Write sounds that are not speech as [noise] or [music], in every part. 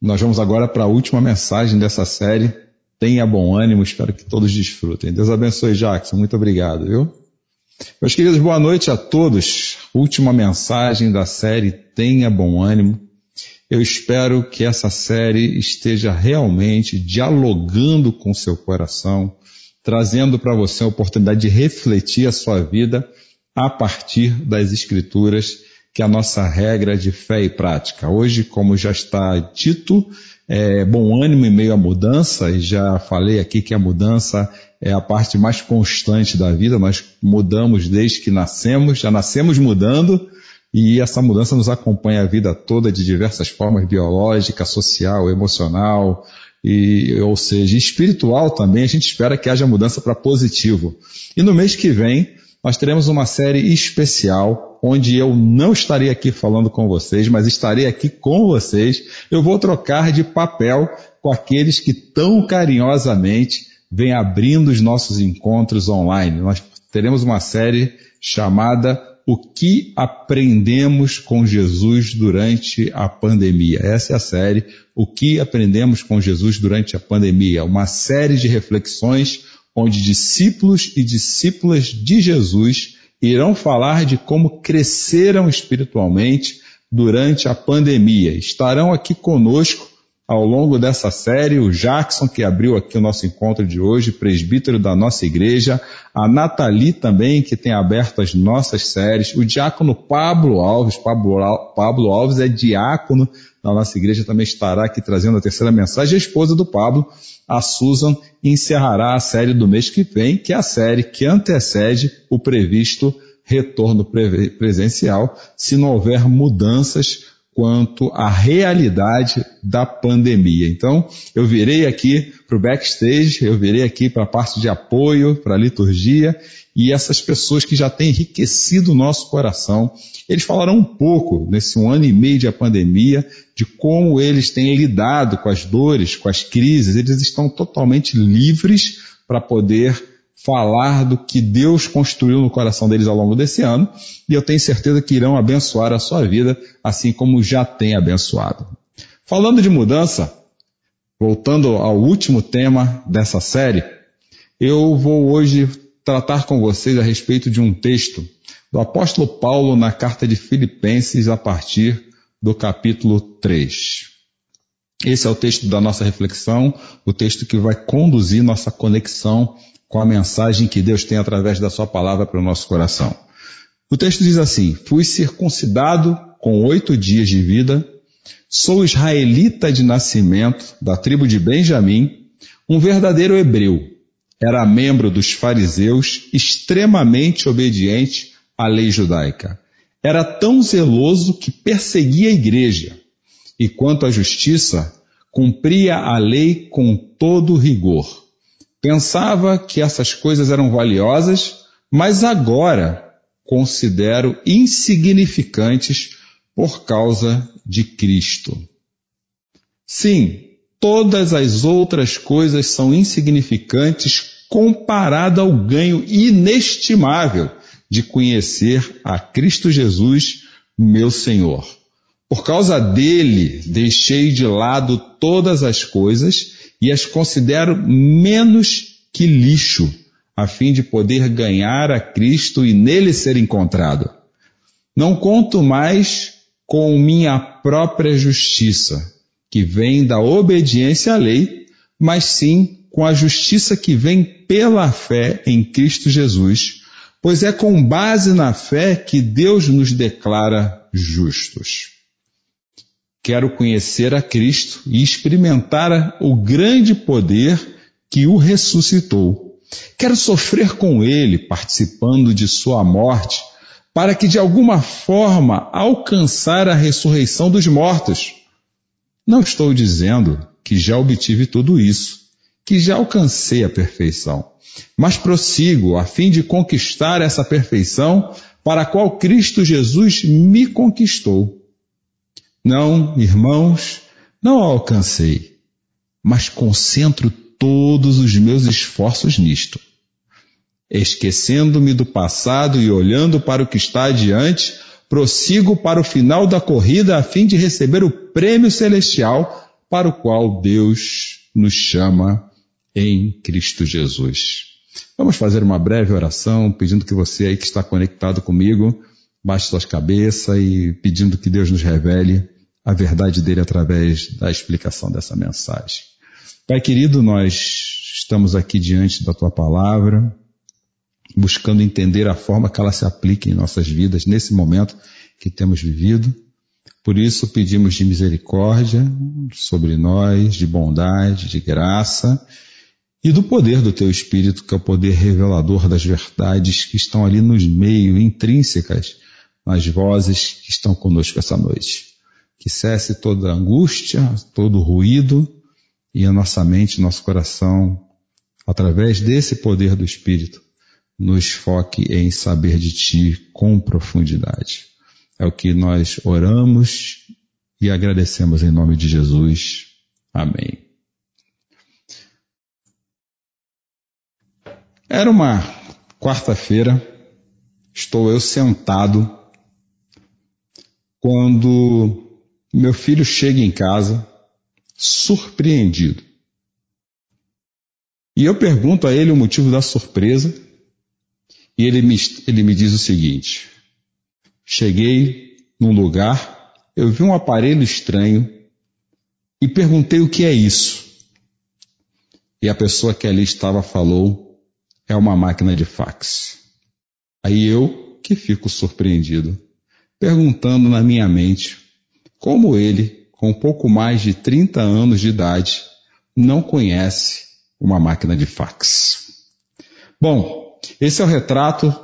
Nós vamos agora para a última mensagem dessa série. Tenha bom ânimo, espero que todos desfrutem. Deus abençoe, Jackson. Muito obrigado, viu? Meus queridos, boa noite a todos. Última mensagem da série Tenha bom ânimo. Eu espero que essa série esteja realmente dialogando com seu coração, trazendo para você a oportunidade de refletir a sua vida a partir das Escrituras, que é a nossa regra de fé e prática. Hoje, como já está dito, é bom ânimo em meio à mudança, e já falei aqui que a mudança é a parte mais constante da vida, nós mudamos desde que nascemos, já nascemos mudando, e essa mudança nos acompanha a vida toda de diversas formas, biológica, social, emocional, e, ou seja, espiritual também, a gente espera que haja mudança para positivo. E no mês que vem, nós teremos uma série especial onde eu não estarei aqui falando com vocês, mas estarei aqui com vocês. Eu vou trocar de papel com aqueles que tão carinhosamente vêm abrindo os nossos encontros online. Nós teremos uma série chamada O que aprendemos com Jesus durante a pandemia. Essa é a série O que aprendemos com Jesus durante a pandemia. Uma série de reflexões onde discípulos e discípulas de Jesus irão falar de como cresceram espiritualmente durante a pandemia. Estarão aqui conosco ao longo dessa série o Jackson, que abriu aqui o nosso encontro de hoje, presbítero da nossa igreja, a Nathalie também, que tem aberto as nossas séries, o diácono Pablo Alves, Pablo, Pablo Alves é diácono da nossa igreja, também estará aqui trazendo a terceira mensagem, a esposa do Pablo, a Susan encerrará a série do mês que vem, que é a série que antecede o previsto retorno presencial, se não houver mudanças quanto à realidade da pandemia. Então, eu virei aqui para o backstage, eu virei aqui para a parte de apoio, para a liturgia, e essas pessoas que já têm enriquecido o nosso coração, eles falaram um pouco nesse um ano e meio de pandemia de como eles têm lidado com as dores, com as crises, eles estão totalmente livres para poder falar do que Deus construiu no coração deles ao longo desse ano, e eu tenho certeza que irão abençoar a sua vida, assim como já tem abençoado. Falando de mudança, voltando ao último tema dessa série, eu vou hoje tratar com vocês a respeito de um texto do apóstolo Paulo na carta de Filipenses a partir do capítulo 3. Esse é o texto da nossa reflexão, o texto que vai conduzir nossa conexão com a mensagem que Deus tem através da sua palavra para o nosso coração. O texto diz assim, fui circuncidado com oito dias de vida, sou israelita de nascimento, da tribo de Benjamim, um verdadeiro hebreu, era membro dos fariseus, extremamente obediente à lei judaica. Era tão zeloso que perseguia a igreja, e quanto à justiça, cumpria a lei com todo rigor. Pensava que essas coisas eram valiosas, mas agora considero insignificantes por causa de Cristo. Sim, todas as outras coisas são insignificantes comparado ao ganho inestimável de conhecer a Cristo Jesus, meu Senhor. Por causa dele, deixei de lado todas as coisas e as considero menos que lixo, a fim de poder ganhar a Cristo e nele ser encontrado. Não conto mais com minha própria justiça, que vem da obediência à lei, mas sim com a justiça que vem pela fé em Cristo Jesus, pois é com base na fé que Deus nos declara justos. Quero conhecer a Cristo e experimentar o grande poder que o ressuscitou. Quero sofrer com Ele, participando de Sua morte, para que de alguma forma alcançar a ressurreição dos mortos. Não estou dizendo que já obtive tudo isso, que já alcancei a perfeição, mas prossigo a fim de conquistar essa perfeição para a qual Cristo Jesus me conquistou. Não, irmãos, não alcancei, mas concentro todos os meus esforços nisto. Esquecendo-me do passado e olhando para o que está adiante, prossigo para o final da corrida a fim de receber o prêmio celestial para o qual Deus nos chama em Cristo Jesus. Vamos fazer uma breve oração, pedindo que você aí que está conectado comigo, baixe suas cabeças e pedindo que Deus nos revele a verdade dele através da explicação dessa mensagem. Pai querido, nós estamos aqui diante da tua palavra, buscando entender a forma que ela se aplica em nossas vidas nesse momento que temos vivido. Por isso pedimos de misericórdia sobre nós, de bondade, de graça e do poder do teu Espírito, que é o poder revelador das verdades que estão ali nos meios, intrínsecas, nas vozes que estão conosco essa noite. Que cesse toda angústia, todo ruído e a nossa mente, nosso coração, através desse poder do Espírito, nos foque em saber de Ti com profundidade. É o que nós oramos e agradecemos em nome de Jesus. Amém. Era uma quarta-feira, estou eu sentado quando meu filho chega em casa surpreendido. E eu pergunto a ele o motivo da surpresa e ele me, ele me diz o seguinte: Cheguei num lugar, eu vi um aparelho estranho e perguntei o que é isso. E a pessoa que ali estava falou: é uma máquina de fax. Aí eu, que fico surpreendido, perguntando na minha mente como ele, com pouco mais de 30 anos de idade, não conhece uma máquina de fax. Bom, esse é o retrato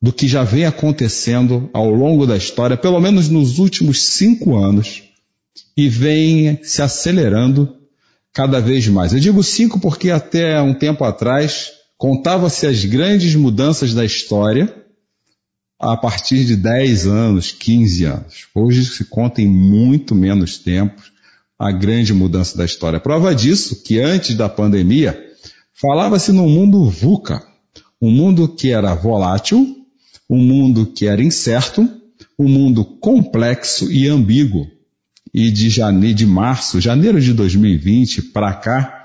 do que já vem acontecendo ao longo da história, pelo menos nos últimos cinco anos, e vem se acelerando cada vez mais. Eu digo cinco porque até um tempo atrás contava-se as grandes mudanças da história a partir de 10 anos, 15 anos. Hoje se conta em muito menos tempo a grande mudança da história. Prova disso que antes da pandemia falava-se no mundo VUCA, um mundo que era volátil, um mundo que era incerto, um mundo complexo e ambíguo. E de janeiro, de março, janeiro de 2020 para cá,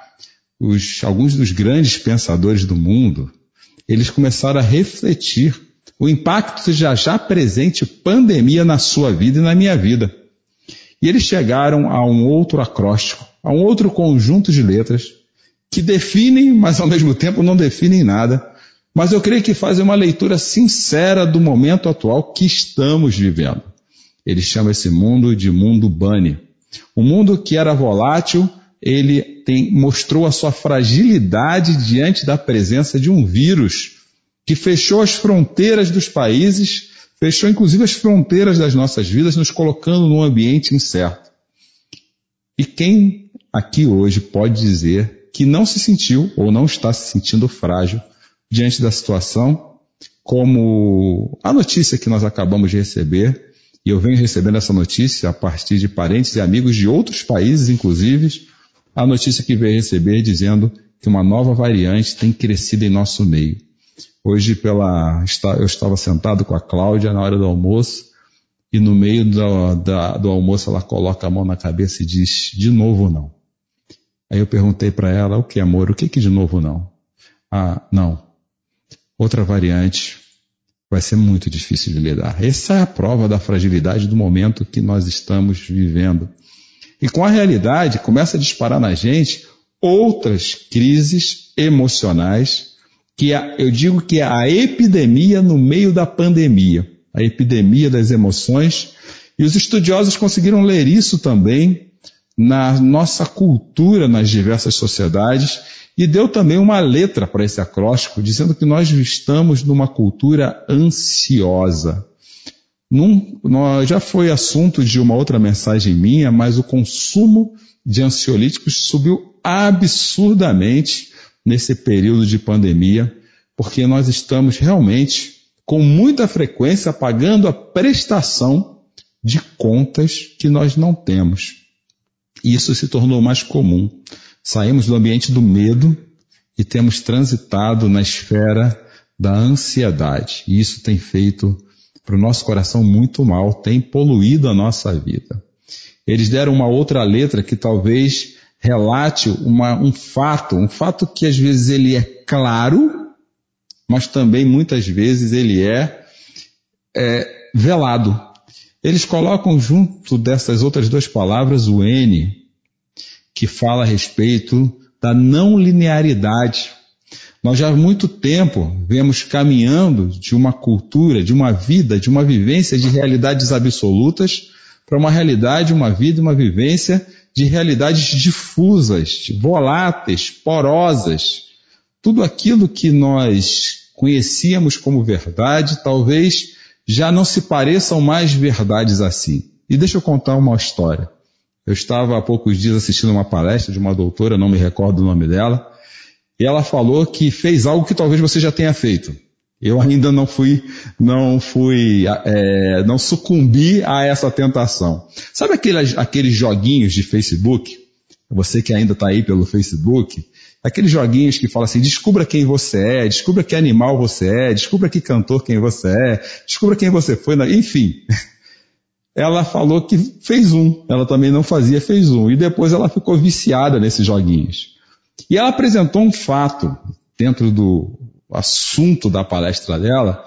os, alguns dos grandes pensadores do mundo, eles começaram a refletir o impacto já já presente pandemia na sua vida e na minha vida. E eles chegaram a um outro acróstico, a um outro conjunto de letras que definem, mas ao mesmo tempo não definem nada, mas eu creio que fazem uma leitura sincera do momento atual que estamos vivendo. Ele chama esse mundo de mundo Bunny. O mundo que era volátil, ele tem, mostrou a sua fragilidade diante da presença de um vírus que fechou as fronteiras dos países, fechou inclusive as fronteiras das nossas vidas, nos colocando num ambiente incerto. E quem aqui hoje pode dizer que não se sentiu ou não está se sentindo frágil diante da situação, como a notícia que nós acabamos de receber, e eu venho recebendo essa notícia a partir de parentes e amigos de outros países, inclusive, a notícia que veio receber dizendo que uma nova variante tem crescido em nosso meio. Hoje, pela, eu estava sentado com a Cláudia na hora do almoço, e no meio do, da, do almoço ela coloca a mão na cabeça e diz, de novo não. Aí eu perguntei para ela, o que amor, o que que de novo não? Ah, não, outra variante, vai ser muito difícil de lidar. Essa é a prova da fragilidade do momento que nós estamos vivendo. E com a realidade, começa a disparar na gente outras crises emocionais, que é, eu digo que é a epidemia no meio da pandemia, a epidemia das emoções, e os estudiosos conseguiram ler isso também na nossa cultura nas diversas sociedades, e deu também uma letra para esse acróstico, dizendo que nós estamos numa cultura ansiosa. Num, já foi assunto de uma outra mensagem minha, mas o consumo de ansiolíticos subiu absurdamente nesse período de pandemia, porque nós estamos realmente, com muita frequência, pagando a prestação de contas que nós não temos. Isso se tornou mais comum. Saímos do ambiente do medo e temos transitado na esfera da ansiedade. E isso tem feito para o nosso coração muito mal, tem poluído a nossa vida. Eles deram uma outra letra que talvez relate uma, um fato, um fato que às vezes ele é claro, mas também muitas vezes ele é, é velado. Eles colocam junto dessas outras duas palavras o N, que fala a respeito da não linearidade. Nós já há muito tempo vemos caminhando de uma cultura, de uma vida, de uma vivência de realidades absolutas para uma realidade, uma vida, uma vivência de realidades difusas, voláteis, porosas. Tudo aquilo que nós conhecíamos como verdade, talvez já não se pareçam mais verdades assim. E deixa eu contar uma história. Eu estava há poucos dias assistindo uma palestra de uma doutora, não me recordo o nome dela, e ela falou que fez algo que talvez você já tenha feito. Eu ainda não fui, não fui, é, não sucumbi a essa tentação. Sabe aqueles, aqueles joguinhos de Facebook? Você que ainda está aí pelo Facebook, aqueles joguinhos que falam assim, descubra quem você é, descubra que animal você é, descubra que cantor quem você é, descubra quem você foi, enfim. [laughs] Ela falou que fez um, ela também não fazia, fez um, e depois ela ficou viciada nesses joguinhos. E ela apresentou um fato dentro do assunto da palestra dela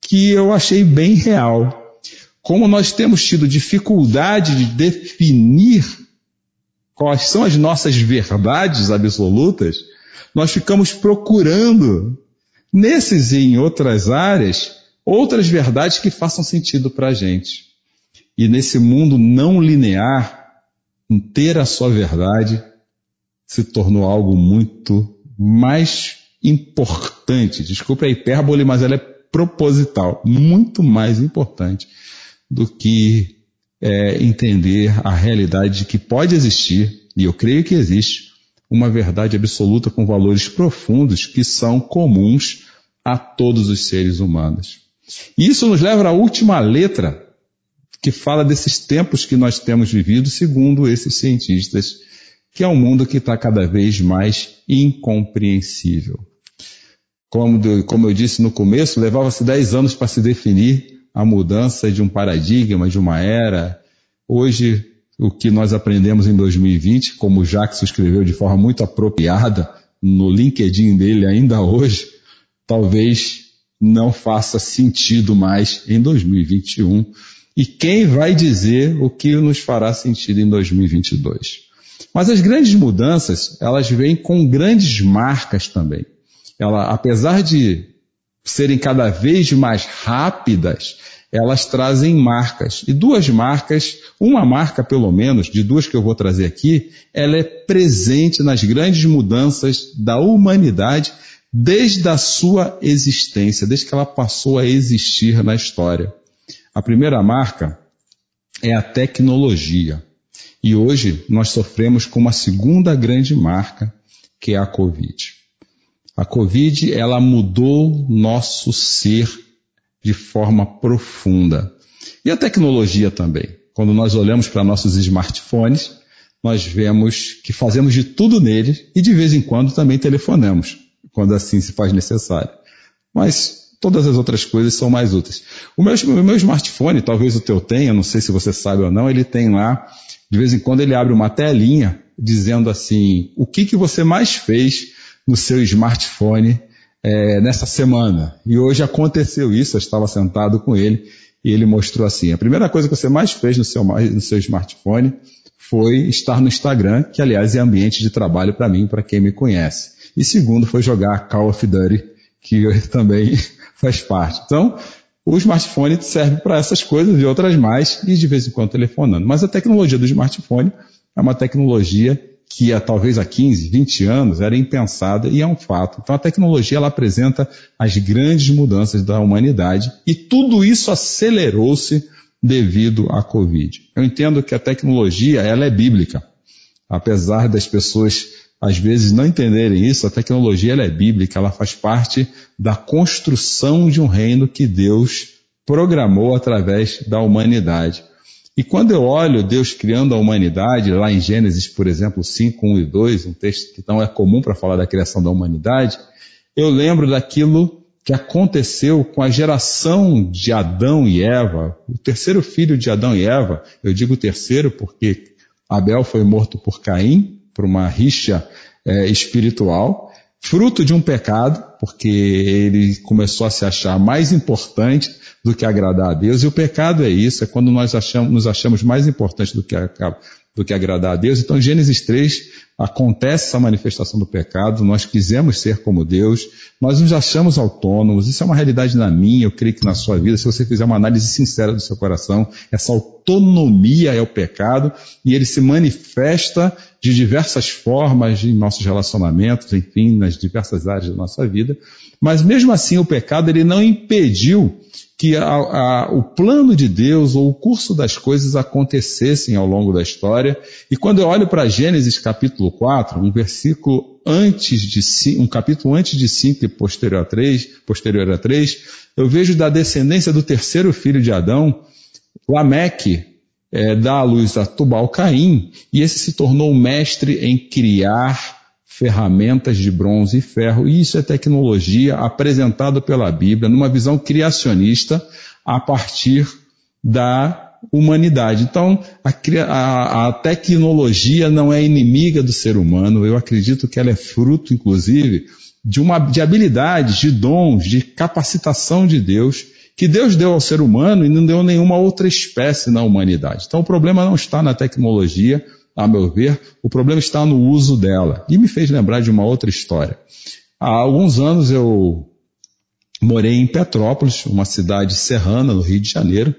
que eu achei bem real. Como nós temos tido dificuldade de definir quais são as nossas verdades absolutas, nós ficamos procurando nesses e em outras áreas outras verdades que façam sentido para a gente. E nesse mundo não linear, ter a sua verdade se tornou algo muito mais importante. Desculpe a hipérbole, mas ela é proposital, muito mais importante do que é, entender a realidade de que pode existir, e eu creio que existe, uma verdade absoluta com valores profundos que são comuns a todos os seres humanos. E isso nos leva à última letra que fala desses tempos que nós temos vivido, segundo esses cientistas que é um mundo que está cada vez mais incompreensível. Como, como eu disse no começo, levava-se 10 anos para se definir a mudança de um paradigma, de uma era. Hoje, o que nós aprendemos em 2020, como o Jackson escreveu de forma muito apropriada no LinkedIn dele ainda hoje, talvez não faça sentido mais em 2021. E quem vai dizer o que nos fará sentido em 2022? Mas as grandes mudanças, elas vêm com grandes marcas também. Ela, apesar de serem cada vez mais rápidas, elas trazem marcas. E duas marcas, uma marca pelo menos, de duas que eu vou trazer aqui, ela é presente nas grandes mudanças da humanidade desde a sua existência, desde que ela passou a existir na história. A primeira marca é a tecnologia. E hoje nós sofremos com uma segunda grande marca, que é a Covid. A Covid, ela mudou nosso ser de forma profunda. E a tecnologia também. Quando nós olhamos para nossos smartphones, nós vemos que fazemos de tudo neles e de vez em quando também telefonamos, quando assim se faz necessário. Mas todas as outras coisas são mais úteis. O meu, o meu smartphone, talvez o teu tenha, não sei se você sabe ou não, ele tem lá de vez em quando ele abre uma telinha dizendo assim, o que, que você mais fez no seu smartphone é, nessa semana? E hoje aconteceu isso, eu estava sentado com ele e ele mostrou assim, a primeira coisa que você mais fez no seu, no seu smartphone foi estar no Instagram, que aliás é ambiente de trabalho para mim, para quem me conhece. E segundo foi jogar Call of Duty, que [laughs] também faz parte. Então, o smartphone serve para essas coisas e outras mais, e de vez em quando telefonando. Mas a tecnologia do smartphone é uma tecnologia que há, talvez há 15, 20 anos era impensada e é um fato. Então a tecnologia ela apresenta as grandes mudanças da humanidade e tudo isso acelerou-se devido à Covid. Eu entendo que a tecnologia ela é bíblica. Apesar das pessoas às vezes não entenderem isso, a tecnologia ela é bíblica, ela faz parte da construção de um reino que Deus programou através da humanidade. E quando eu olho Deus criando a humanidade, lá em Gênesis, por exemplo, 5, 1 e 2, um texto que não é comum para falar da criação da humanidade, eu lembro daquilo que aconteceu com a geração de Adão e Eva, o terceiro filho de Adão e Eva, eu digo terceiro porque Abel foi morto por Caim, por uma rixa é, espiritual, fruto de um pecado, porque ele começou a se achar mais importante do que agradar a Deus, e o pecado é isso, é quando nós achamos, nos achamos mais importantes do que, do que agradar a Deus. Então, em Gênesis 3, acontece essa manifestação do pecado, nós quisemos ser como Deus, nós nos achamos autônomos, isso é uma realidade na minha, eu creio que na sua vida, se você fizer uma análise sincera do seu coração, essa autonomia é o pecado e ele se manifesta de diversas formas em nossos relacionamentos, enfim, nas diversas áreas da nossa vida, mas mesmo assim o pecado ele não impediu que a, a, o plano de Deus ou o curso das coisas acontecessem ao longo da história. E quando eu olho para Gênesis capítulo 4, um versículo antes de um capítulo antes de 5 e posterior a 3, posterior a 3, eu vejo da descendência do terceiro filho de Adão, Lameque, é, dá à luz a Tubal Caim, e esse se tornou mestre em criar ferramentas de bronze e ferro. E isso é tecnologia apresentada pela Bíblia numa visão criacionista a partir da humanidade. Então, a, a, tecnologia não é inimiga do ser humano. Eu acredito que ela é fruto, inclusive, de uma de habilidades, de dons, de capacitação de Deus que Deus deu ao ser humano e não deu nenhuma outra espécie na humanidade. Então, o problema não está na tecnologia, a meu ver, o problema está no uso dela. E me fez lembrar de uma outra história. Há alguns anos eu morei em Petrópolis, uma cidade serrana no Rio de Janeiro,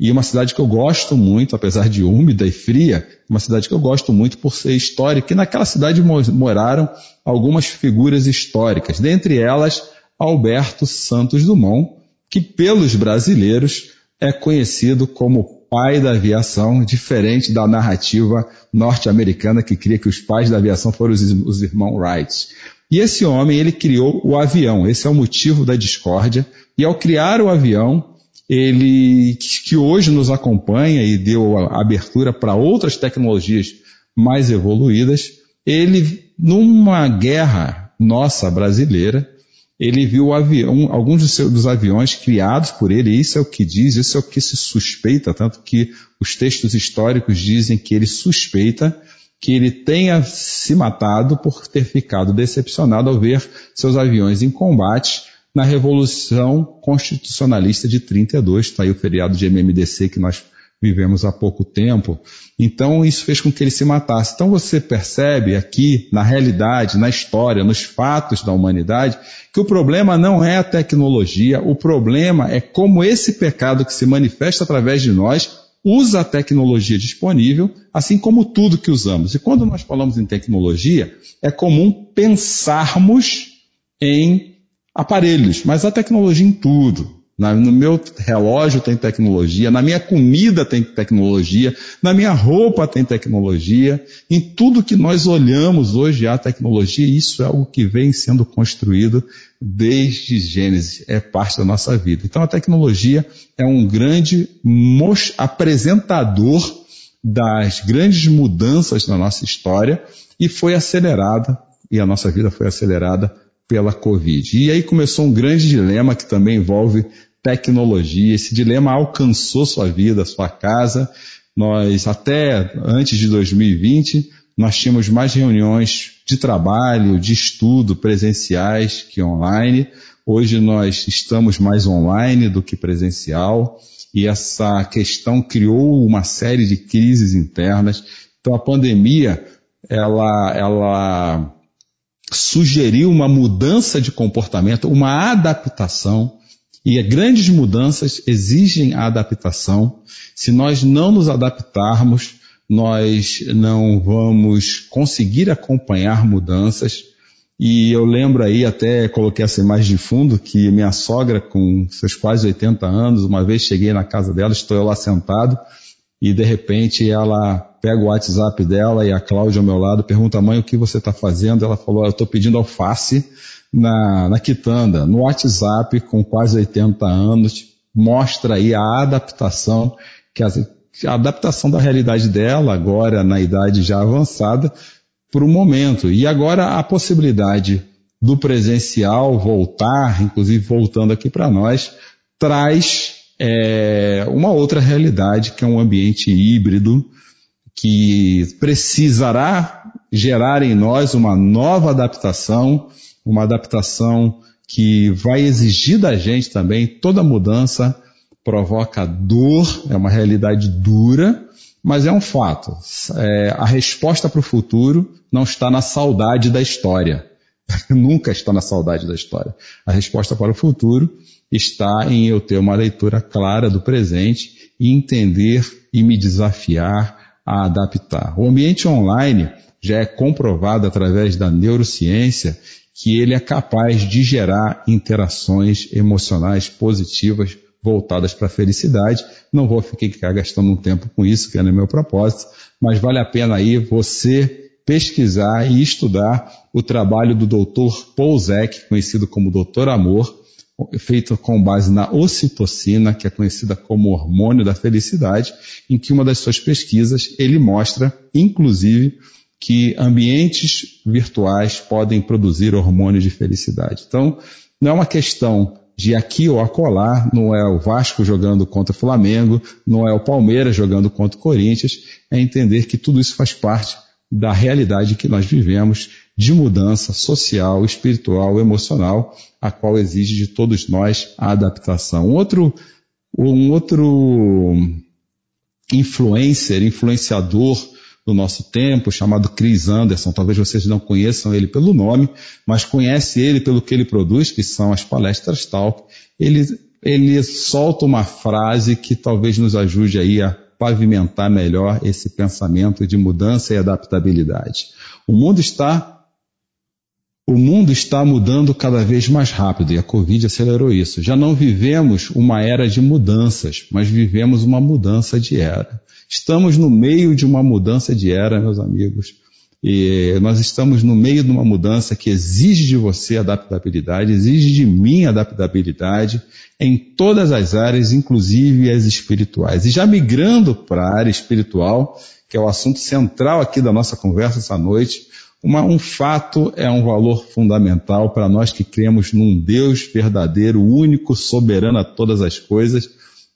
e uma cidade que eu gosto muito, apesar de úmida e fria, uma cidade que eu gosto muito por ser histórica. E naquela cidade moraram algumas figuras históricas, dentre elas Alberto Santos Dumont, que pelos brasileiros é conhecido como pai da aviação, diferente da narrativa norte-americana que cria que os pais da aviação foram os, os irmãos Wright. E esse homem, ele criou o avião. Esse é o motivo da discórdia. E ao criar o avião, ele, que hoje nos acompanha e deu abertura para outras tecnologias mais evoluídas, ele, numa guerra nossa brasileira, ele viu avião, alguns dos, seus, dos, aviões criados por ele, isso é o que diz, isso é o que se suspeita, tanto que os textos históricos dizem que ele suspeita que ele tenha se matado por ter ficado decepcionado ao ver seus aviões em combate na Revolução Constitucionalista de 32, está aí o feriado de MMDC que nós vivemos há pouco tempo. Então isso fez com que ele se matasse. Então você percebe aqui, na realidade, na história, nos fatos da humanidade, que o problema não é a tecnologia, o problema é como esse pecado que se manifesta através de nós usa a tecnologia disponível, assim como tudo que usamos. E quando nós falamos em tecnologia, é comum pensarmos em aparelhos, mas a tecnologia em tudo. No meu relógio tem tecnologia, na minha comida tem tecnologia, na minha roupa tem tecnologia, em tudo que nós olhamos hoje há tecnologia, isso é algo que vem sendo construído desde Gênesis, é parte da nossa vida. Então a tecnologia é um grande apresentador das grandes mudanças na nossa história e foi acelerada, e a nossa vida foi acelerada pela Covid. E aí começou um grande dilema que também envolve tecnologia. Esse dilema alcançou sua vida, sua casa. Nós, até antes de 2020, nós tínhamos mais reuniões de trabalho, de estudo presenciais que online. Hoje nós estamos mais online do que presencial e essa questão criou uma série de crises internas. Então a pandemia, ela, ela sugeriu uma mudança de comportamento, uma adaptação e grandes mudanças exigem a adaptação. Se nós não nos adaptarmos, nós não vamos conseguir acompanhar mudanças. E eu lembro aí, até coloquei essa imagem de fundo, que minha sogra, com seus quase 80 anos, uma vez cheguei na casa dela, estou eu lá sentado, e de repente ela pega o WhatsApp dela e a Cláudia ao meu lado pergunta, mãe, o que você está fazendo? Ela falou, eu estou pedindo alface na, na Quitanda, no WhatsApp, com quase 80 anos, mostra aí a adaptação, que a, a adaptação da realidade dela, agora na idade já avançada, para o momento. E agora a possibilidade do presencial voltar, inclusive voltando aqui para nós, traz é, uma outra realidade que é um ambiente híbrido que precisará gerar em nós uma nova adaptação, uma adaptação que vai exigir da gente também toda mudança provoca dor, é uma realidade dura, mas é um fato. É, a resposta para o futuro não está na saudade da história. [laughs] Nunca está na saudade da história. A resposta para o futuro está em eu ter uma leitura clara do presente e entender e me desafiar a adaptar. O ambiente online já é comprovado através da neurociência que ele é capaz de gerar interações emocionais positivas voltadas para a felicidade. Não vou ficar gastando um tempo com isso, que é meu propósito, mas vale a pena aí você pesquisar e estudar o trabalho do Dr. Paul Zek, conhecido como Dr. Amor, feito com base na ocitocina, que é conhecida como hormônio da felicidade, em que uma das suas pesquisas ele mostra, inclusive, que ambientes virtuais podem produzir hormônio de felicidade. Então, não é uma questão de aqui ou acolá, não é o Vasco jogando contra o Flamengo, não é o Palmeiras jogando contra o Corinthians, é entender que tudo isso faz parte da realidade que nós vivemos de mudança social, espiritual, emocional, a qual exige de todos nós a adaptação. Um outro, um outro influencer, influenciador do nosso tempo, chamado Chris Anderson. Talvez vocês não conheçam ele pelo nome, mas conhece ele pelo que ele produz, que são as palestras Talk. Ele, ele solta uma frase que talvez nos ajude aí a pavimentar melhor esse pensamento de mudança e adaptabilidade. O mundo está o mundo está mudando cada vez mais rápido e a Covid acelerou isso. Já não vivemos uma era de mudanças, mas vivemos uma mudança de era. Estamos no meio de uma mudança de era, meus amigos. E nós estamos no meio de uma mudança que exige de você adaptabilidade, exige de mim adaptabilidade em todas as áreas, inclusive as espirituais. E já migrando para a área espiritual, que é o assunto central aqui da nossa conversa essa noite, uma, um fato é um valor fundamental para nós que cremos num Deus verdadeiro, único, soberano a todas as coisas.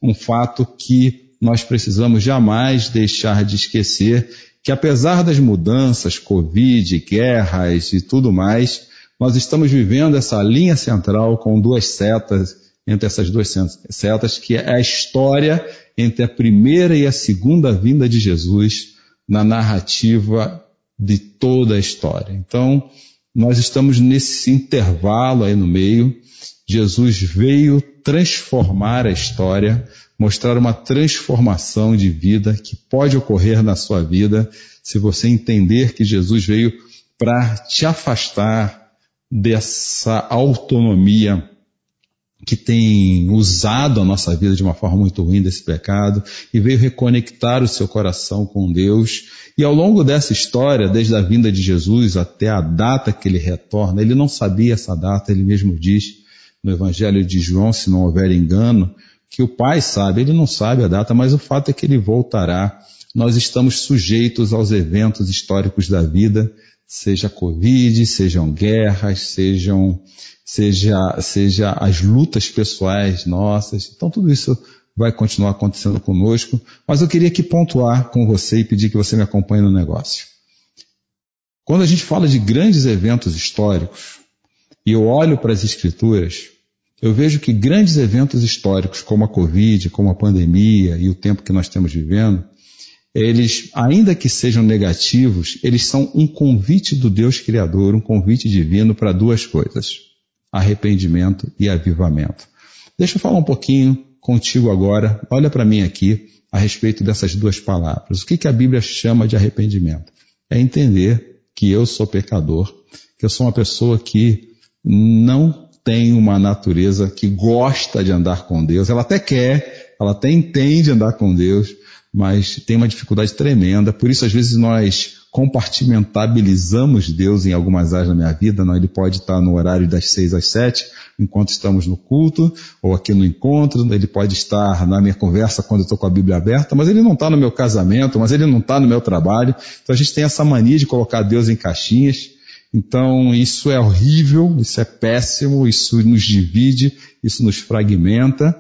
Um fato que nós precisamos jamais deixar de esquecer que apesar das mudanças, Covid, guerras e tudo mais, nós estamos vivendo essa linha central com duas setas, entre essas duas setas, que é a história entre a primeira e a segunda vinda de Jesus na narrativa de toda a história. Então, nós estamos nesse intervalo aí no meio. Jesus veio transformar a história, mostrar uma transformação de vida que pode ocorrer na sua vida se você entender que Jesus veio para te afastar dessa autonomia que tem usado a nossa vida de uma forma muito ruim desse pecado e veio reconectar o seu coração com Deus. E ao longo dessa história, desde a vinda de Jesus até a data que ele retorna, ele não sabia essa data, ele mesmo diz no Evangelho de João, se não houver engano, que o Pai sabe, ele não sabe a data, mas o fato é que ele voltará. Nós estamos sujeitos aos eventos históricos da vida, seja Covid, sejam guerras, sejam, seja, seja as lutas pessoais nossas. Então tudo isso vai continuar acontecendo conosco, mas eu queria aqui pontuar com você e pedir que você me acompanhe no negócio. Quando a gente fala de grandes eventos históricos, e eu olho para as escrituras, eu vejo que grandes eventos históricos, como a Covid, como a pandemia e o tempo que nós estamos vivendo, eles, ainda que sejam negativos, eles são um convite do Deus Criador, um convite divino para duas coisas: arrependimento e avivamento. Deixa eu falar um pouquinho contigo agora, olha para mim aqui, a respeito dessas duas palavras. O que, que a Bíblia chama de arrependimento? É entender que eu sou pecador, que eu sou uma pessoa que não tem uma natureza que gosta de andar com Deus. Ela até quer, ela até entende andar com Deus, mas tem uma dificuldade tremenda. Por isso, às vezes, nós compartimentabilizamos Deus em algumas áreas da minha vida. Não, ele pode estar no horário das seis às sete, enquanto estamos no culto, ou aqui no encontro. Ele pode estar na minha conversa quando eu estou com a Bíblia aberta, mas ele não está no meu casamento, mas ele não está no meu trabalho. Então a gente tem essa mania de colocar Deus em caixinhas. Então, isso é horrível, isso é péssimo, isso nos divide, isso nos fragmenta.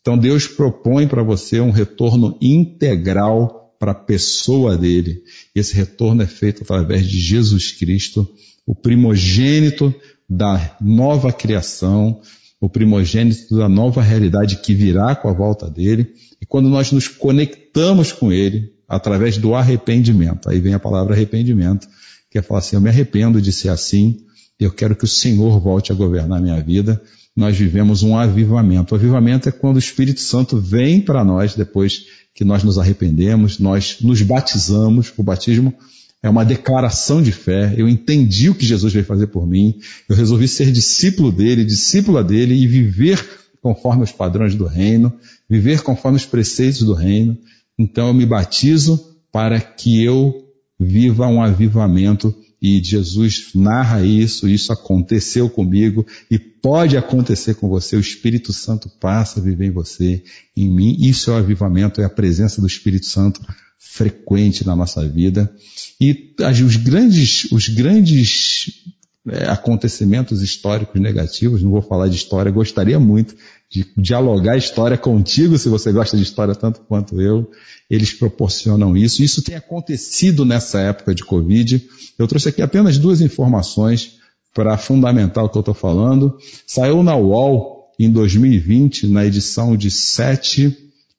Então, Deus propõe para você um retorno integral para a pessoa dele. Esse retorno é feito através de Jesus Cristo, o primogênito da nova criação, o primogênito da nova realidade que virá com a volta dele. E quando nós nos conectamos com ele, através do arrependimento, aí vem a palavra arrependimento, que é falar assim, eu me arrependo de ser assim, eu quero que o Senhor volte a governar minha vida. Nós vivemos um avivamento. O avivamento é quando o Espírito Santo vem para nós depois que nós nos arrependemos, nós nos batizamos. O batismo é uma declaração de fé. Eu entendi o que Jesus veio fazer por mim. Eu resolvi ser discípulo dele, discípula dele e viver conforme os padrões do reino, viver conforme os preceitos do reino. Então eu me batizo para que eu viva um avivamento e Jesus narra isso, isso aconteceu comigo e pode acontecer com você. O Espírito Santo passa a viver em você, em mim. Isso é o avivamento, é a presença do Espírito Santo frequente na nossa vida. E os grandes, os grandes é, acontecimentos históricos negativos, não vou falar de história, gostaria muito de dialogar história contigo, se você gosta de história tanto quanto eu. Eles proporcionam isso. Isso tem acontecido nessa época de Covid. Eu trouxe aqui apenas duas informações para fundamentar o que eu estou falando. Saiu na UOL em 2020, na edição de 7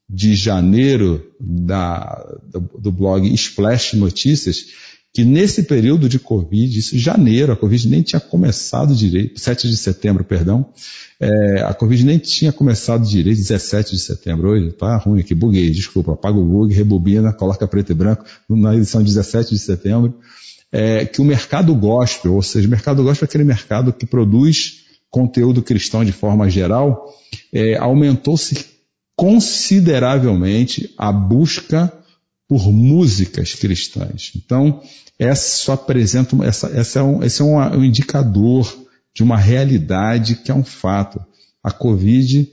de janeiro da, do, do blog Splash Notícias, que nesse período de Covid, isso janeiro, a Covid nem tinha começado direito, 7 de setembro, perdão, é, a Covid nem tinha começado direito, 17 de setembro, hoje tá ruim aqui, buguei, desculpa, apaga o bug, rebobina, coloca preto e branco, na edição 17 de setembro, é, que o mercado gospel, ou seja, o mercado gospel é aquele mercado que produz conteúdo cristão de forma geral, é, aumentou-se consideravelmente a busca por músicas cristãs. Então, essa só apresenta, essa, essa é um, esse é um, um indicador de uma realidade que é um fato. A Covid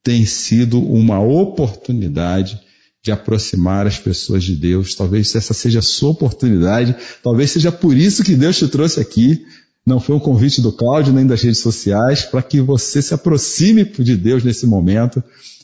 tem sido uma oportunidade de aproximar as pessoas de Deus. Talvez essa seja a sua oportunidade. Talvez seja por isso que Deus te trouxe aqui. Não foi um convite do Cláudio nem das redes sociais, para que você se aproxime de Deus nesse momento,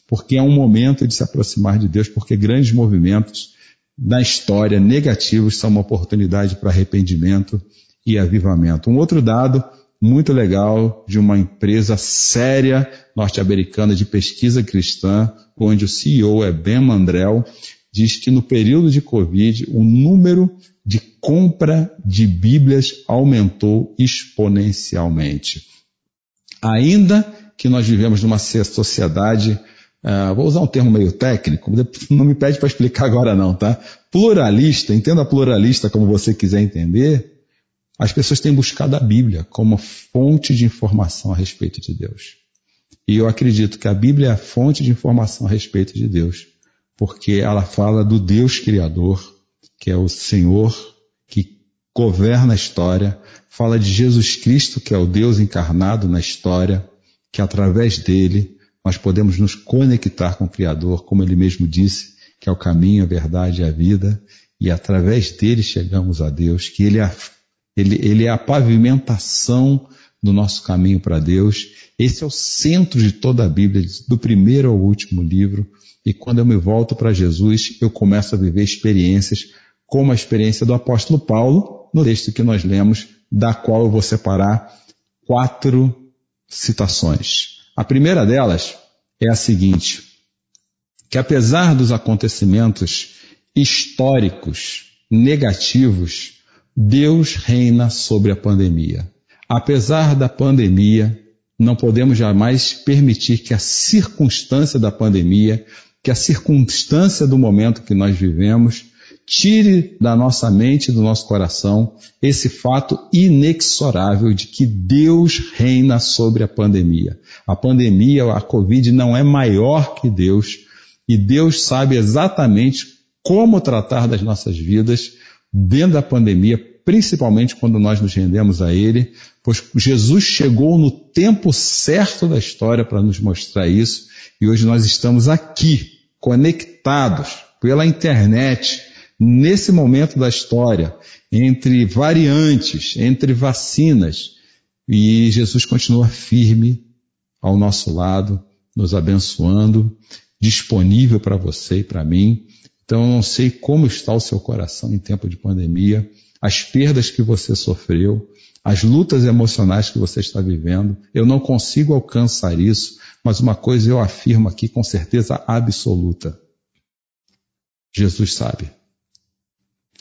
porque é um momento de se aproximar de Deus, porque grandes movimentos na história negativos são uma oportunidade para arrependimento e avivamento. Um outro dado muito legal de uma empresa séria norte-americana de pesquisa cristã, onde o CEO é Ben Mandrell, diz que no período de Covid o número de compra de Bíblias aumentou exponencialmente. Ainda que nós vivemos numa sociedade Uh, vou usar um termo meio técnico, não me pede para explicar agora não, tá? Pluralista, entenda pluralista como você quiser entender, as pessoas têm buscado a Bíblia como fonte de informação a respeito de Deus. E eu acredito que a Bíblia é a fonte de informação a respeito de Deus, porque ela fala do Deus Criador, que é o Senhor que governa a história, fala de Jesus Cristo, que é o Deus encarnado na história, que através dele nós podemos nos conectar com o Criador, como ele mesmo disse, que é o caminho, a verdade e a vida, e através dele chegamos a Deus, que ele é a, ele, ele é a pavimentação do nosso caminho para Deus. Esse é o centro de toda a Bíblia, do primeiro ao último livro. E quando eu me volto para Jesus, eu começo a viver experiências, como a experiência do apóstolo Paulo, no texto que nós lemos, da qual eu vou separar quatro citações. A primeira delas é a seguinte, que apesar dos acontecimentos históricos negativos, Deus reina sobre a pandemia. Apesar da pandemia, não podemos jamais permitir que a circunstância da pandemia, que a circunstância do momento que nós vivemos, tire da nossa mente do nosso coração esse fato inexorável de que Deus reina sobre a pandemia. A pandemia, a Covid, não é maior que Deus e Deus sabe exatamente como tratar das nossas vidas dentro da pandemia, principalmente quando nós nos rendemos a Ele, pois Jesus chegou no tempo certo da história para nos mostrar isso e hoje nós estamos aqui, conectados pela internet, nesse momento da história, entre variantes, entre vacinas, e Jesus continua firme ao nosso lado, nos abençoando, disponível para você e para mim. Então, eu não sei como está o seu coração em tempo de pandemia, as perdas que você sofreu, as lutas emocionais que você está vivendo. Eu não consigo alcançar isso, mas uma coisa eu afirmo aqui com certeza absoluta. Jesus sabe.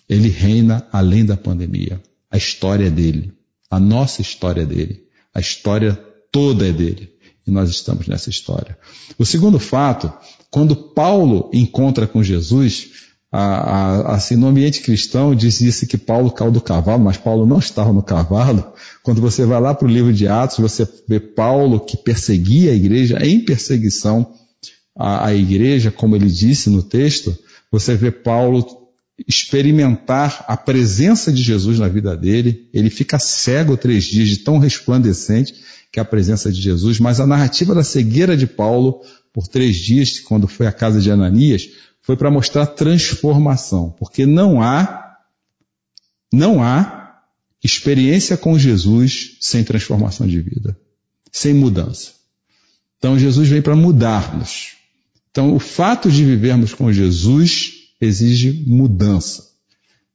Ele reina além da pandemia. A história é dele. A nossa história é dele. A história toda é dele. E nós estamos nessa história. O segundo fato, quando Paulo encontra com Jesus, a, a, assim, no ambiente cristão dizia-se que Paulo caiu do cavalo, mas Paulo não estava no cavalo. Quando você vai lá para o livro de Atos, você vê Paulo que perseguia a igreja, em perseguição à, à igreja, como ele disse no texto, você vê Paulo experimentar a presença de Jesus na vida dele, ele fica cego três dias de tão resplandecente que é a presença de Jesus, mas a narrativa da cegueira de Paulo por três dias, quando foi à casa de Ananias, foi para mostrar transformação, porque não há, não há experiência com Jesus sem transformação de vida, sem mudança. Então Jesus vem para mudar-nos. Então o fato de vivermos com Jesus exige mudança.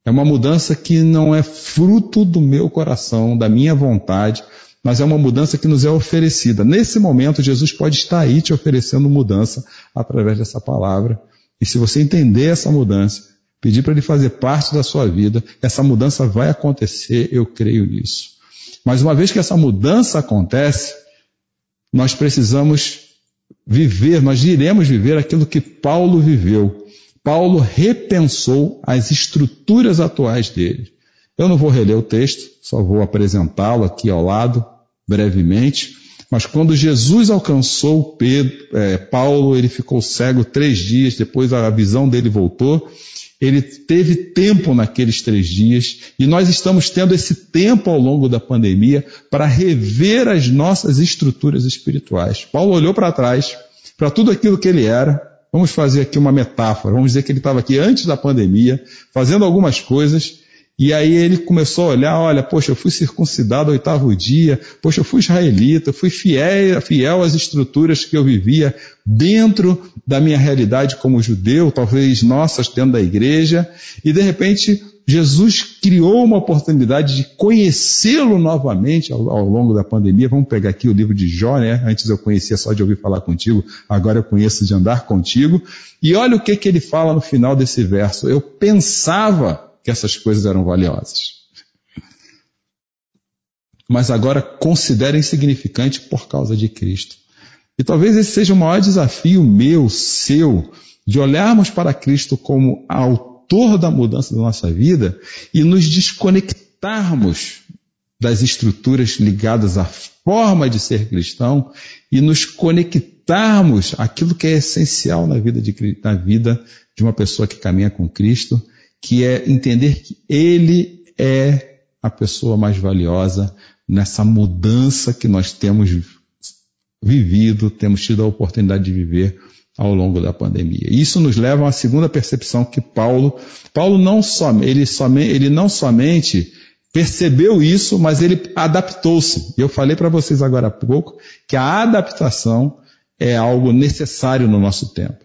É uma mudança que não é fruto do meu coração, da minha vontade, mas é uma mudança que nos é oferecida. Nesse momento, Jesus pode estar aí te oferecendo mudança através dessa palavra. E se você entender essa mudança, pedir para ele fazer parte da sua vida, essa mudança vai acontecer, eu creio nisso. Mas uma vez que essa mudança acontece, nós precisamos viver, nós iremos viver aquilo que Paulo viveu. Paulo repensou as estruturas atuais dele. Eu não vou reler o texto, só vou apresentá-lo aqui ao lado, brevemente. Mas quando Jesus alcançou Pedro, é, Paulo, ele ficou cego três dias, depois a visão dele voltou. Ele teve tempo naqueles três dias e nós estamos tendo esse tempo ao longo da pandemia para rever as nossas estruturas espirituais. Paulo olhou para trás, para tudo aquilo que ele era. Vamos fazer aqui uma metáfora. Vamos dizer que ele estava aqui antes da pandemia, fazendo algumas coisas e aí ele começou a olhar, olha, poxa, eu fui circuncidado ao oitavo dia, poxa, eu fui israelita, eu fui fiel, fiel às estruturas que eu vivia dentro da minha realidade como judeu, talvez nossas dentro da igreja, e de repente Jesus criou uma oportunidade de conhecê-lo novamente ao, ao, longo da pandemia. Vamos pegar aqui o livro de Jó, né? Antes eu conhecia só de ouvir falar contigo, agora eu conheço de andar contigo. E olha o que, que ele fala no final desse verso. Eu pensava que essas coisas eram valiosas. Mas agora considera insignificante por causa de Cristo. E talvez esse seja o maior desafio meu, seu, de olharmos para Cristo como autor da mudança da nossa vida e nos desconectarmos das estruturas ligadas à forma de ser cristão e nos conectarmos àquilo que é essencial na vida de, na vida de uma pessoa que caminha com Cristo que é entender que Ele é a pessoa mais valiosa nessa mudança que nós temos vivido, temos tido a oportunidade de viver ao longo da pandemia. Isso nos leva a uma segunda percepção que Paulo, Paulo não só, ele, somente, ele não somente percebeu isso, mas ele adaptou-se. Eu falei para vocês agora há pouco que a adaptação é algo necessário no nosso tempo.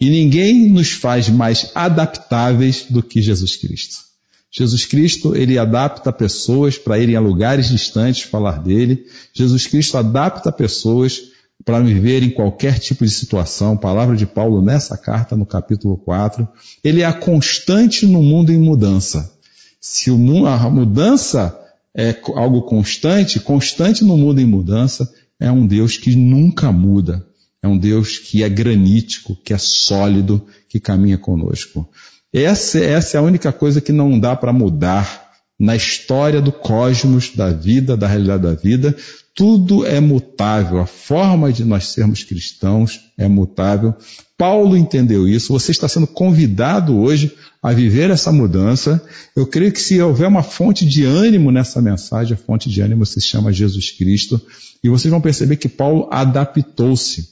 E ninguém nos faz mais adaptáveis do que Jesus Cristo. Jesus Cristo, ele adapta pessoas para irem a lugares distantes falar dele. Jesus Cristo adapta pessoas para viver em qualquer tipo de situação. Palavra de Paulo nessa carta, no capítulo 4. Ele é a constante no mundo em mudança. Se a mudança é algo constante, constante no mundo em mudança, é um Deus que nunca muda. É um Deus que é granítico, que é sólido, que caminha conosco. Essa, essa é a única coisa que não dá para mudar na história do cosmos, da vida, da realidade da vida. Tudo é mutável. A forma de nós sermos cristãos é mutável. Paulo entendeu isso. Você está sendo convidado hoje a viver essa mudança. Eu creio que se houver uma fonte de ânimo nessa mensagem, a fonte de ânimo se chama Jesus Cristo. E vocês vão perceber que Paulo adaptou-se.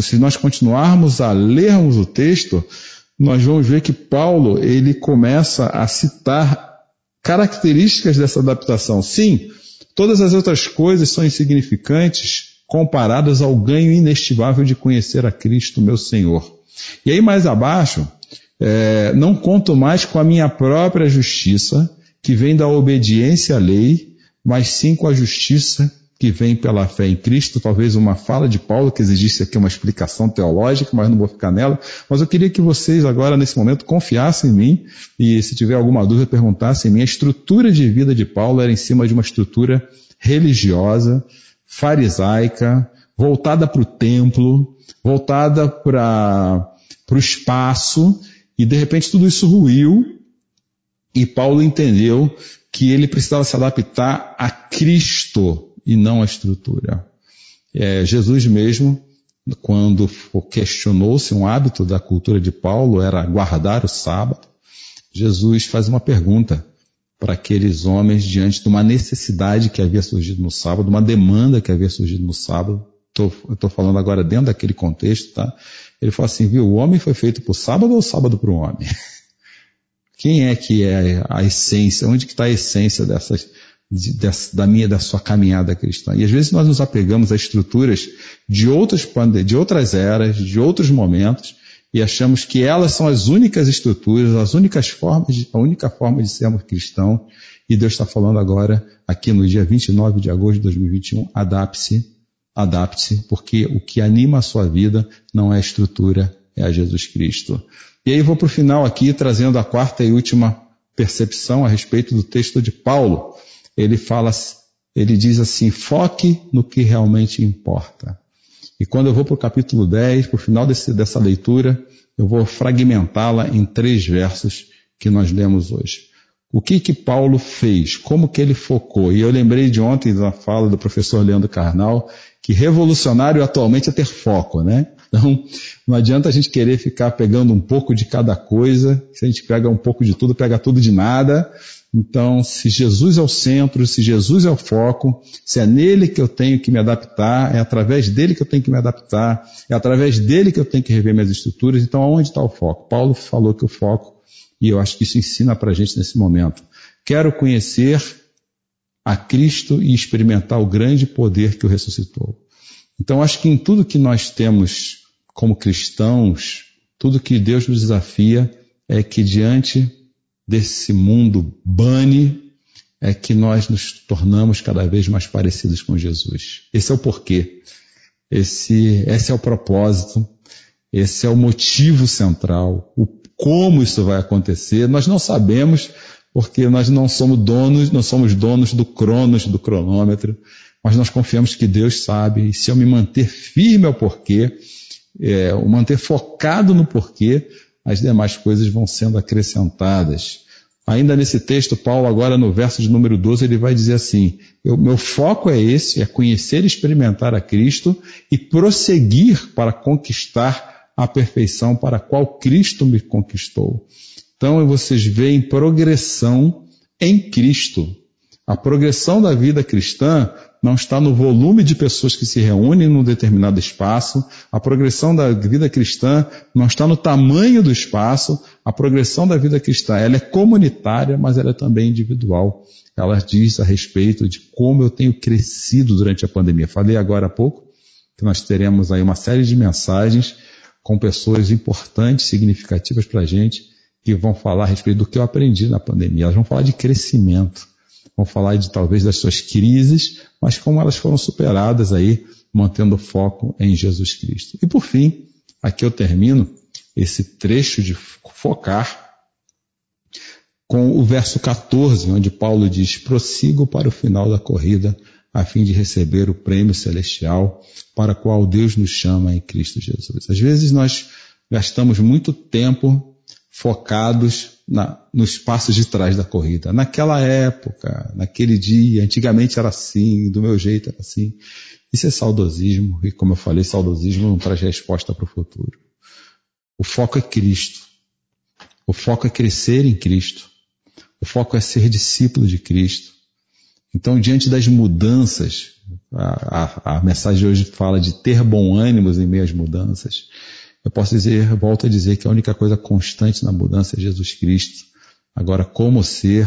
Se nós continuarmos a lermos o texto, nós vamos ver que Paulo ele começa a citar características dessa adaptação. Sim, todas as outras coisas são insignificantes comparadas ao ganho inestimável de conhecer a Cristo, meu Senhor. E aí mais abaixo, é, não conto mais com a minha própria justiça, que vem da obediência à lei, mas sim com a justiça que vem pela fé em Cristo, talvez uma fala de Paulo que exigisse aqui uma explicação teológica, mas não vou ficar nela. Mas eu queria que vocês agora, nesse momento, confiassem em mim e, se tiver alguma dúvida, perguntassem em mim. A estrutura de vida de Paulo era em cima de uma estrutura religiosa, farisaica, voltada para o templo, voltada para o espaço, e de repente tudo isso ruiu, e Paulo entendeu que ele precisava se adaptar a Cristo e não à estrutura. É, Jesus mesmo, quando questionou se um hábito da cultura de Paulo era guardar o sábado, Jesus faz uma pergunta para aqueles homens diante de uma necessidade que havia surgido no sábado, uma demanda que havia surgido no sábado. Estou falando agora dentro daquele contexto, tá? Ele fala assim, viu, o homem foi feito para o sábado ou o sábado para o homem? [laughs] Quem é que é a essência? Onde que está a essência dessas, de, da minha, da sua caminhada cristã? E às vezes nós nos apegamos a estruturas de outras, de outras eras, de outros momentos, e achamos que elas são as únicas estruturas, as únicas formas, de, a única forma de sermos cristãos. E Deus está falando agora, aqui no dia 29 de agosto de 2021, adapte-se, adapte-se, porque o que anima a sua vida não é a estrutura, é a Jesus Cristo. E aí vou para o final aqui, trazendo a quarta e última percepção a respeito do texto de Paulo. Ele fala, ele diz assim, foque no que realmente importa. E quando eu vou para o capítulo 10, para o final desse, dessa leitura, eu vou fragmentá-la em três versos que nós lemos hoje. O que que Paulo fez? Como que ele focou? E eu lembrei de ontem da fala do professor Leandro Carnal, que revolucionário atualmente é ter foco, né? Então, não adianta a gente querer ficar pegando um pouco de cada coisa. Se a gente pega um pouco de tudo, pega tudo de nada. Então, se Jesus é o centro, se Jesus é o foco, se é nele que eu tenho que me adaptar, é através dele que eu tenho que me adaptar, é através dele que eu tenho que rever minhas estruturas. Então, aonde está o foco? Paulo falou que o foco, e eu acho que isso ensina para a gente nesse momento. Quero conhecer a Cristo e experimentar o grande poder que o ressuscitou. Então, acho que em tudo que nós temos como cristãos, tudo que Deus nos desafia é que diante desse mundo bane, é que nós nos tornamos cada vez mais parecidos com Jesus. Esse é o porquê. Esse, esse é o propósito. Esse é o motivo central. O como isso vai acontecer, nós não sabemos, porque nós não somos donos, não somos donos do cronos, do cronômetro, mas nós confiamos que Deus sabe, e se eu me manter firme ao porquê, é, o manter focado no porquê, as demais coisas vão sendo acrescentadas. Ainda nesse texto, Paulo, agora no verso de número 12, ele vai dizer assim: eu, meu foco é esse, é conhecer e experimentar a Cristo e prosseguir para conquistar a perfeição para a qual Cristo me conquistou. Então vocês veem progressão em Cristo. A progressão da vida cristã não está no volume de pessoas que se reúnem num determinado espaço. A progressão da vida cristã não está no tamanho do espaço. A progressão da vida cristã, ela é comunitária, mas ela é também individual. Ela diz a respeito de como eu tenho crescido durante a pandemia. Falei agora há pouco que nós teremos aí uma série de mensagens com pessoas importantes, significativas para a gente, que vão falar a respeito do que eu aprendi na pandemia. Elas vão falar de crescimento vão falar de talvez das suas crises, mas como elas foram superadas aí, mantendo o foco em Jesus Cristo. E por fim, aqui eu termino esse trecho de focar com o verso 14, onde Paulo diz: prossigo para o final da corrida, a fim de receber o prêmio celestial para o qual Deus nos chama em Cristo Jesus. Às vezes nós gastamos muito tempo focados na, nos passos de trás da corrida. Naquela época, naquele dia, antigamente era assim, do meu jeito era assim. Isso é saudosismo, e como eu falei, saudosismo não traz resposta para o futuro. O foco é Cristo. O foco é crescer em Cristo. O foco é ser discípulo de Cristo. Então, diante das mudanças, a, a, a mensagem de hoje fala de ter bom ânimo em meio às mudanças. Eu posso dizer, volto a dizer que a única coisa constante na mudança é Jesus Cristo. Agora, como ser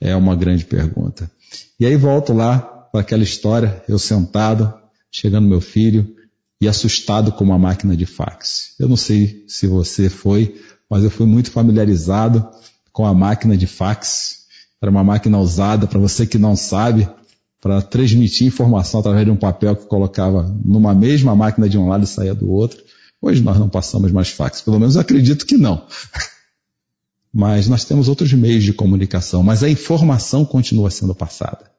é uma grande pergunta. E aí volto lá para aquela história, eu sentado, chegando meu filho e assustado com uma máquina de fax. Eu não sei se você foi, mas eu fui muito familiarizado com a máquina de fax. Era uma máquina usada, para você que não sabe, para transmitir informação através de um papel que colocava numa mesma máquina de um lado e saía do outro. Hoje nós não passamos mais fax, pelo menos acredito que não. [laughs] Mas nós temos outros meios de comunicação, mas a informação continua sendo passada.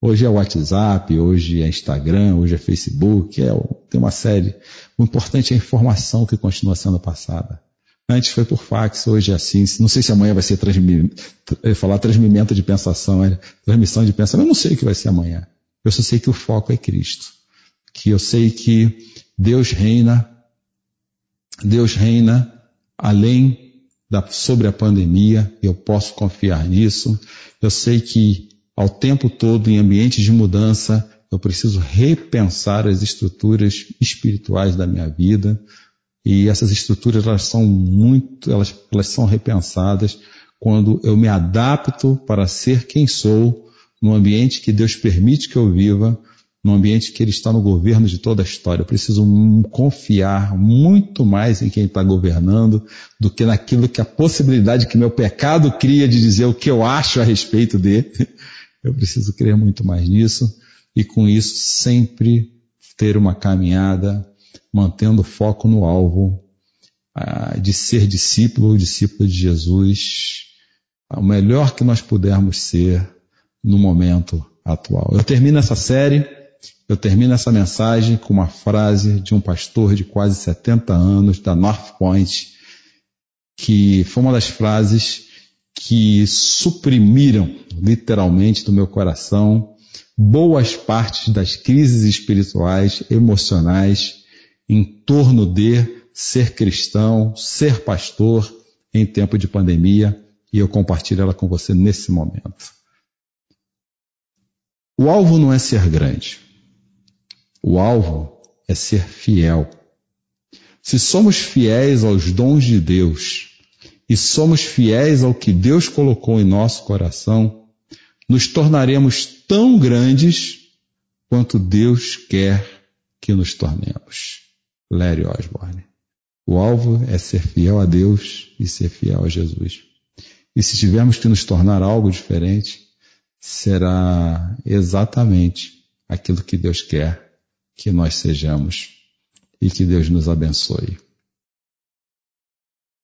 Hoje é WhatsApp, hoje é Instagram, hoje é Facebook, é, tem uma série. O importante é a informação que continua sendo passada. Antes foi por fax, hoje é assim. Não sei se amanhã vai ser transmimento, falar transmimento de pensação, é, transmissão de pensamento. Eu não sei o que vai ser amanhã. Eu só sei que o foco é Cristo. Que eu sei que Deus reina, Deus reina além da, sobre a pandemia. Eu posso confiar nisso. Eu sei que ao tempo todo em ambientes de mudança, eu preciso repensar as estruturas espirituais da minha vida. E essas estruturas elas são muito, elas, elas são repensadas quando eu me adapto para ser quem sou no ambiente que Deus permite que eu viva, no ambiente que Ele está no governo de toda a história. Eu preciso confiar muito mais em quem está governando do que naquilo que a possibilidade que meu pecado cria de dizer o que eu acho a respeito dele. [laughs] Eu preciso crer muito mais nisso e com isso sempre ter uma caminhada mantendo foco no alvo ah, de ser discípulo ou discípulo de Jesus, o melhor que nós pudermos ser no momento atual. Eu termino essa série, eu termino essa mensagem com uma frase de um pastor de quase 70 anos da North Point, que foi uma das frases que suprimiram literalmente do meu coração boas partes das crises espirituais, emocionais em torno de ser cristão, ser pastor em tempo de pandemia e eu compartilho ela com você nesse momento. O alvo não é ser grande. O alvo é ser fiel. Se somos fiéis aos dons de Deus e somos fiéis ao que Deus colocou em nosso coração, nos tornaremos tão grandes quanto Deus quer que nos tornemos. Larry Osborne. O alvo é ser fiel a Deus e ser fiel a Jesus. E se tivermos que nos tornar algo diferente, será exatamente aquilo que Deus quer que nós sejamos. E que Deus nos abençoe.